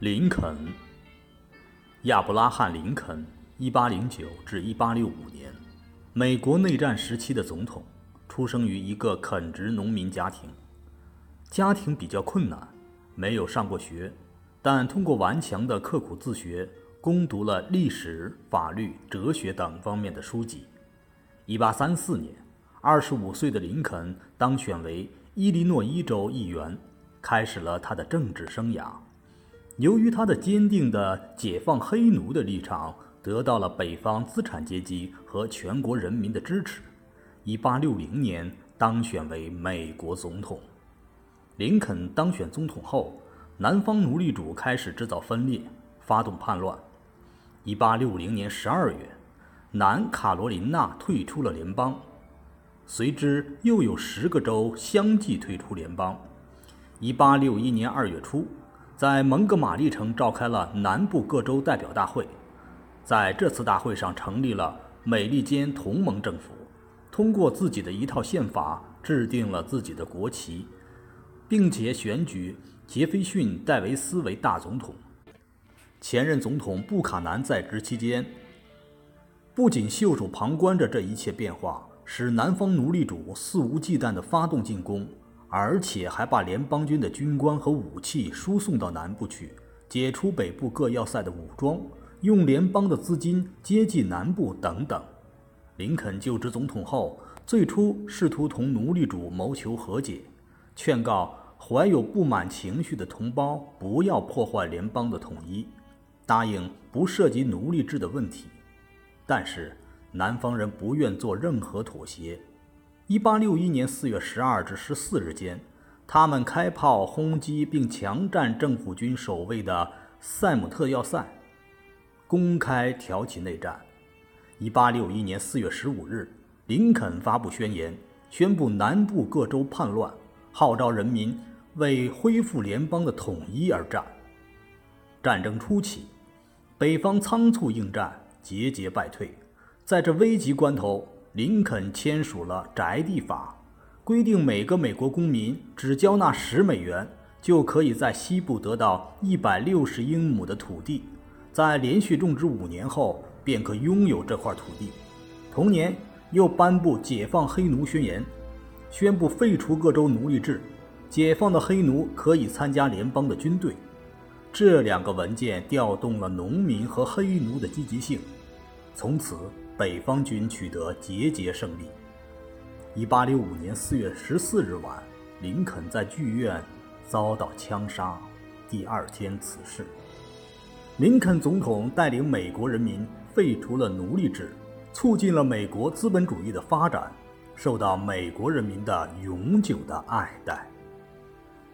林肯，亚伯拉罕·林肯，1809至1865年，美国内战时期的总统，出生于一个垦殖农民家庭。家庭比较困难，没有上过学，但通过顽强的刻苦自学，攻读了历史、法律、哲学等方面的书籍。1834年，25岁的林肯当选为伊利诺伊州议员，开始了他的政治生涯。由于他的坚定的解放黑奴的立场，得到了北方资产阶级和全国人民的支持。1860年当选为美国总统。林肯当选总统后，南方奴隶主开始制造分裂，发动叛乱。1860年12月，南卡罗琳娜退出了联邦，随之又有十个州相继退出联邦。1861年2月初。在蒙哥马利城召开了南部各州代表大会，在这次大会上成立了美利坚同盟政府，通过自己的一套宪法制定了自己的国旗，并且选举杰斐逊·戴维斯为大总统。前任总统布卡南在职期间，不仅袖手旁观着这一切变化，使南方奴隶主肆无忌惮地发动进攻。而且还把联邦军的军官和武器输送到南部去，解除北部各要塞的武装，用联邦的资金接济南部等等。林肯就职总统后，最初试图同奴隶主谋求和解，劝告怀有不满情绪的同胞不要破坏联邦的统一，答应不涉及奴隶制的问题。但是南方人不愿做任何妥协。一八六一年四月十二至十四日间，他们开炮轰击并强占政府军守卫的塞姆特要塞，公开挑起内战。一八六一年四月十五日，林肯发布宣言，宣布南部各州叛乱，号召人民为恢复联邦的统一而战。战争初期，北方仓促应战，节节败退。在这危急关头，林肯签署了宅地法，规定每个美国公民只交纳十美元，就可以在西部得到一百六十英亩的土地，在连续种植五年后便可拥有这块土地。同年又颁布解放黑奴宣言，宣布废除各州奴隶制，解放的黑奴可以参加联邦的军队。这两个文件调动了农民和黑奴的积极性，从此。北方军取得节节胜利。一八六五年四月十四日晚，林肯在剧院遭到枪杀，第二天辞世。林肯总统带领美国人民废除了奴隶制，促进了美国资本主义的发展，受到美国人民的永久的爱戴。